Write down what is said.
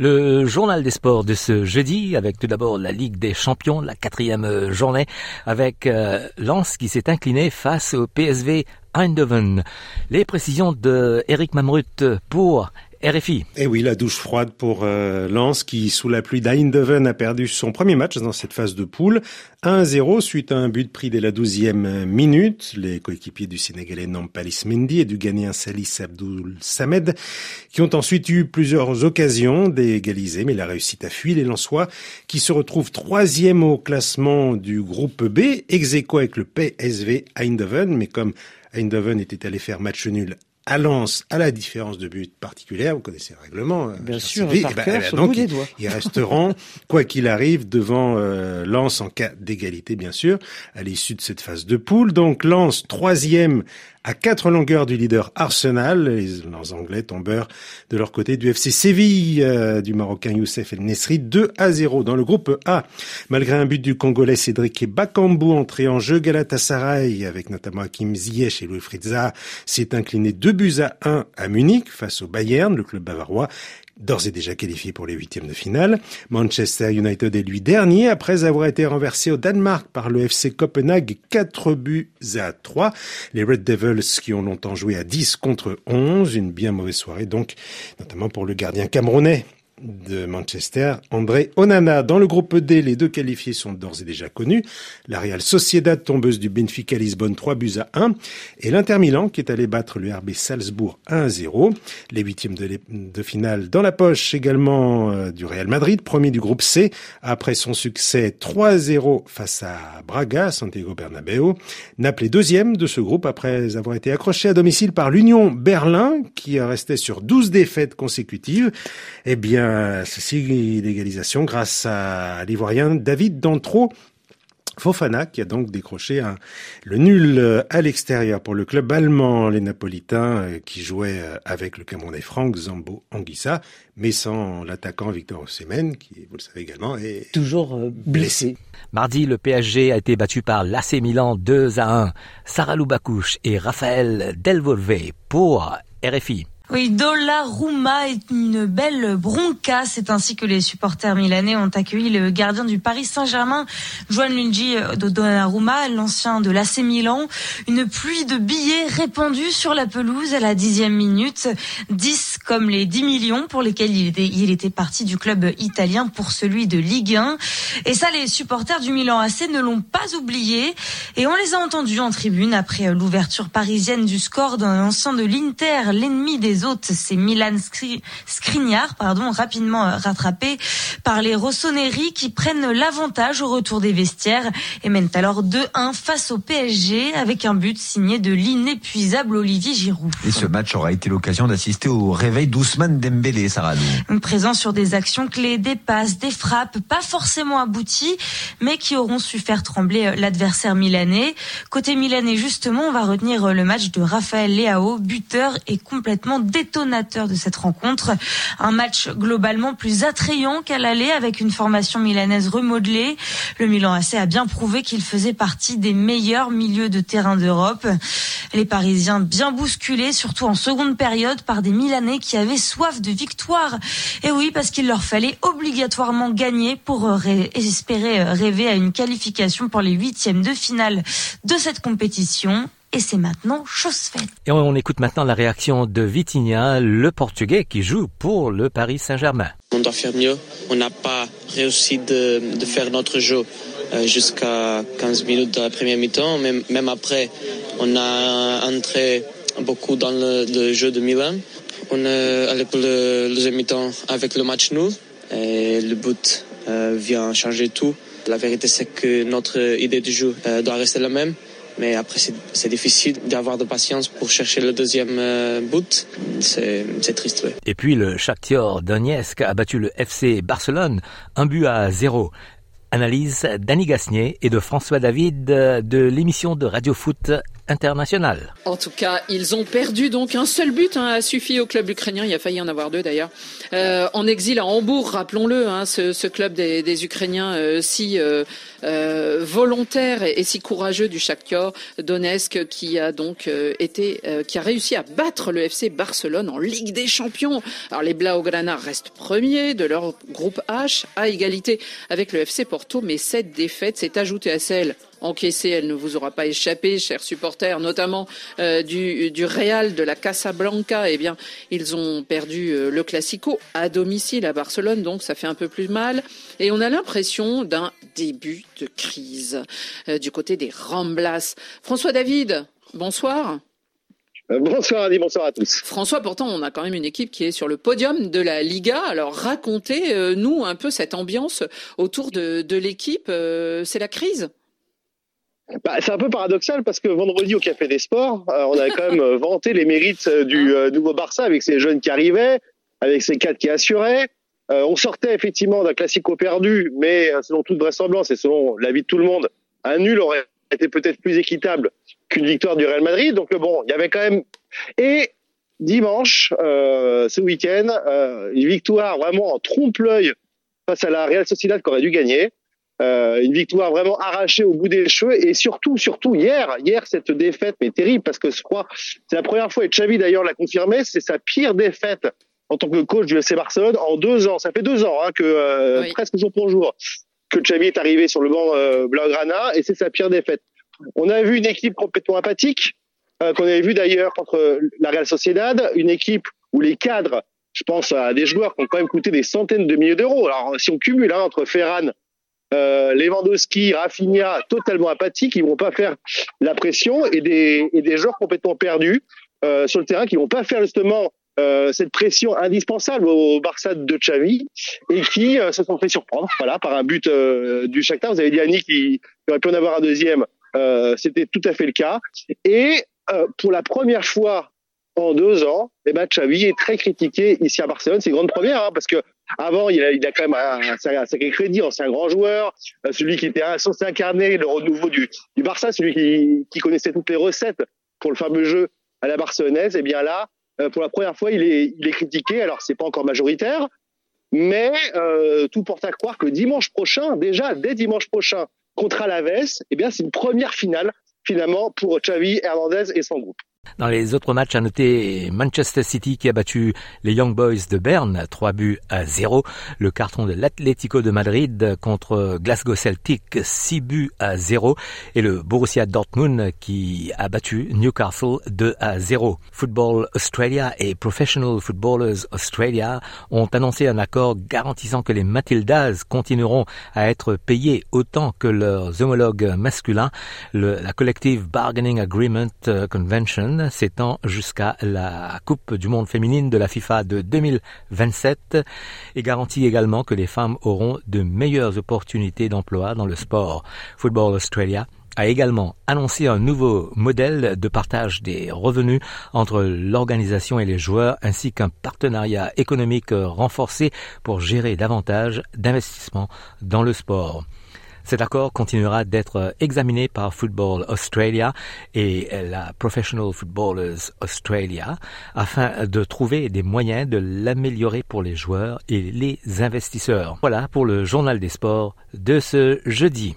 Le journal des sports de ce jeudi, avec tout d'abord la Ligue des Champions, la quatrième journée, avec euh, Lens qui s'est incliné face au PSV Eindhoven. Les précisions de Eric Mamrut pour RFI. Et eh oui, la douche froide pour euh, Lens qui, sous la pluie d'Eindhoven, a perdu son premier match dans cette phase de poule. 1-0 suite à un but pris dès la douzième minute. Les coéquipiers du Sénégalais Nampalis Mendy et du Ghanéen Salis Abdoul Samed qui ont ensuite eu plusieurs occasions d'égaliser, mais la réussite a fui les Lensois qui se retrouvent troisième au classement du groupe B, ex avec le PSV Eindhoven, mais comme Eindhoven était allé faire match nul à Lens, à la différence de but particulière, vous connaissez le règlement. Bien sûr, par cœur, donc, ils, resteront, quoi qu'il arrive, devant euh, Lens en cas d'égalité, bien sûr, à l'issue de cette phase de poule. Donc Lens, troisième à quatre longueurs du leader Arsenal. Les, Anglais tombeurs de leur côté du FC Séville euh, du Marocain Youssef El Nesri 2 à 0 dans le groupe A. Malgré un but du Congolais Cédric Bakambu entré en jeu, Galatasaray avec notamment Hakim Ziyech et Louis Fritza s'est incliné 2 buts à 1 à Munich face au Bayern, le club bavarois d'ores et déjà qualifié pour les huitièmes de finale. Manchester United est lui dernier après avoir été renversé au Danemark par le FC Copenhague 4 buts à 3. Les Red Devils qui ont longtemps joué à 10 contre 11, une bien mauvaise soirée donc, notamment pour le gardien camerounais de Manchester, André Onana. Dans le groupe D, les deux qualifiés sont d'ores et déjà connus. La Real Sociedad, tombeuse du Benfica Lisbonne, 3 buts à 1. Et l'Inter Milan, qui est allé battre le RB Salzbourg 1 à 0. Les huitièmes de, finale dans la poche également euh, du Real Madrid, premier du groupe C, après son succès 3-0 face à Braga, Santiago Bernabéu. Naples deuxième de ce groupe après avoir été accroché à domicile par l'Union Berlin, qui restait sur 12 défaites consécutives. Eh bien, ceci l'égalisation grâce à l'Ivoirien David Dantro. Fofana qui a donc décroché le nul à l'extérieur pour le club allemand, les Napolitains euh, qui jouaient euh, avec le Camerounais Franck Zambo Anguissa, mais sans l'attaquant Victor Osimhen qui, vous le savez également, est toujours euh, blessé. Mardi, le PSG a été battu par l'AC Milan 2 à 1. Sarah Loubakouche et Raphaël Delvolvé pour RFI. Oui, Donnarumma est une belle bronca. C'est ainsi que les supporters milanais ont accueilli le gardien du Paris Saint-Germain, Juan Lungi de Donnarumma, l'ancien de l'AC Milan. Une pluie de billets répandus sur la pelouse à la dixième minute. 10 comme les 10 millions pour lesquels il était, il était parti du club italien pour celui de Ligue 1. Et ça, les supporters du Milan AC ne l'ont pas oublié. Et on les a entendus en tribune après l'ouverture parisienne du score d'un ancien de l'Inter, l'ennemi des autres, c'est Milan Skriniar, pardon, rapidement euh, rattrapé par les Rossoneri qui prennent l'avantage au retour des vestiaires et mènent alors 2-1 face au PSG avec un but signé de l'inépuisable Olivier Giroud. Et ce match aura été l'occasion d'assister au réveil d'Ousmane Dembélé, Sarah Présent sur des actions clés, des passes, des frappes, pas forcément abouties, mais qui auront su faire trembler euh, l'adversaire milanais. Côté milanais, justement, on va retenir euh, le match de Raphaël Leao, buteur et complètement détonateur de cette rencontre. Un match globalement plus attrayant qu'à l'aller avec une formation milanaise remodelée. Le Milan AC a bien prouvé qu'il faisait partie des meilleurs milieux de terrain d'Europe. Les Parisiens bien bousculés, surtout en seconde période, par des Milanais qui avaient soif de victoire. Et oui, parce qu'il leur fallait obligatoirement gagner pour espérer rêver à une qualification pour les huitièmes de finale de cette compétition et c'est maintenant chose faite. Et on, écoute maintenant la réaction de Vitinha, le Portugais qui joue pour le Paris Saint-Germain. On doit faire mieux. On n'a pas réussi de, faire notre jeu euh, jusqu'à 15 minutes de la première mi-temps. Même, même après, on a entré beaucoup dans le, jeu de Milan. On est allé pour le deuxième mi-temps avec le match nul. Et le but euh, vient changer tout. La vérité, c'est que notre idée du jeu doit rester la même. Mais après, c'est difficile d'avoir de patience pour chercher le deuxième euh, but. C'est triste, oui. Et puis le Shakhtar Donetsk a battu le FC Barcelone un but à zéro. Analyse d'Annie Gasnier et de François David de l'émission de Radio Foot international. En tout cas, ils ont perdu donc un seul but hein, a suffi au club ukrainien. Il a failli en avoir deux d'ailleurs. Euh, en exil à Hambourg, rappelons-le, hein, ce, club des, Ukrainiens euh, si euh, euh, volontaire et, si courageux du Shakhtar Donetsk, qui a donc été, qui a réussi à battre le FC Barcelone en Ligue des Champions. Alors les Blaugrana restent premiers de leur groupe H à égalité avec le FC Porto, mais cette défaite s'est ajoutée à celle encaissée, elle ne vous aura pas échappé, chers supporters, notamment euh, du, du Real de la Casablanca. Eh bien, ils ont perdu euh, le Classico à domicile à Barcelone, donc ça fait un peu plus mal. Et on a l'impression d'un début de crise euh, du côté des Ramblas. François David, bonsoir. Bonsoir bonsoir à tous. François, pourtant, on a quand même une équipe qui est sur le podium de la Liga. Alors racontez-nous un peu cette ambiance autour de, de l'équipe. C'est la crise? Bah, c'est un peu paradoxal parce que vendredi au Café des Sports, euh, on avait quand même euh, vanté les mérites euh, du nouveau Barça avec ces jeunes qui arrivaient, avec ces quatre qui assuraient. on sortait effectivement d'un classico perdu, mais selon toute vraisemblance et selon l'avis de tout le monde, un nul aurait été peut-être plus équitable qu'une victoire du Real Madrid. Donc bon, il y avait quand même et dimanche, ce week-end, une victoire vraiment en trompe-l'œil face à la Real Sociedad qui aurait dû gagner. Euh, une victoire vraiment arrachée au bout des cheveux et surtout, surtout hier, hier cette défaite mais terrible parce que je crois c'est la première fois et Xavi d'ailleurs l'a confirmé, c'est sa pire défaite en tant que coach du FC Barcelone en deux ans. Ça fait deux ans hein, que euh, presque jour pour jour que Xavi est arrivé sur le banc euh, blaugrana et c'est sa pire défaite. On a vu une équipe complètement apathique euh, qu'on avait vu d'ailleurs contre la Real Sociedad, une équipe où les cadres, je pense à des joueurs qui ont quand même coûté des centaines de milliers d'euros. Alors si on cumule hein, entre Ferran euh, Lewandowski, Rafinha, totalement apathiques, ils vont pas faire la pression et des, et des joueurs complètement perdus euh, sur le terrain qui vont pas faire justement euh, cette pression indispensable au Barça de Xavi et qui euh, se sont fait surprendre voilà par un but euh, du Shakhtar vous avez dit qui aurait pu en avoir un deuxième c'était tout à fait le cas et pour la première fois en deux ans, eh ben, Xavi est très critiqué ici à Barcelone. C'est une grande première, hein, parce que avant, il a, il a quand même un, sacré crédit, un grand joueur, euh, celui qui était censé incarner le renouveau du, du Barça, celui qui, qui connaissait toutes les recettes pour le fameux jeu à la barcelonaise. Et eh bien là, euh, pour la première fois, il est, il est critiqué. Alors, c'est pas encore majoritaire, mais euh, tout porte à croire que dimanche prochain, déjà dès dimanche prochain, contre Alaves, eh bien, c'est une première finale finalement pour Xavi Hernandez et son groupe. Dans les autres matchs à noter, Manchester City qui a battu les Young Boys de Berne, 3 buts à 0. Le carton de l'Atlético de Madrid contre Glasgow Celtic, 6 buts à 0. Et le Borussia Dortmund qui a battu Newcastle 2 à 0. Football Australia et Professional Footballers Australia ont annoncé un accord garantissant que les Matildas continueront à être payés autant que leurs homologues masculins. La Collective Bargaining Agreement Convention s'étend jusqu'à la Coupe du monde féminine de la FIFA de 2027 et garantit également que les femmes auront de meilleures opportunités d'emploi dans le sport. Football Australia a également annoncé un nouveau modèle de partage des revenus entre l'organisation et les joueurs ainsi qu'un partenariat économique renforcé pour gérer davantage d'investissements dans le sport. Cet accord continuera d'être examiné par Football Australia et la Professional Footballers Australia afin de trouver des moyens de l'améliorer pour les joueurs et les investisseurs. Voilà pour le journal des sports de ce jeudi.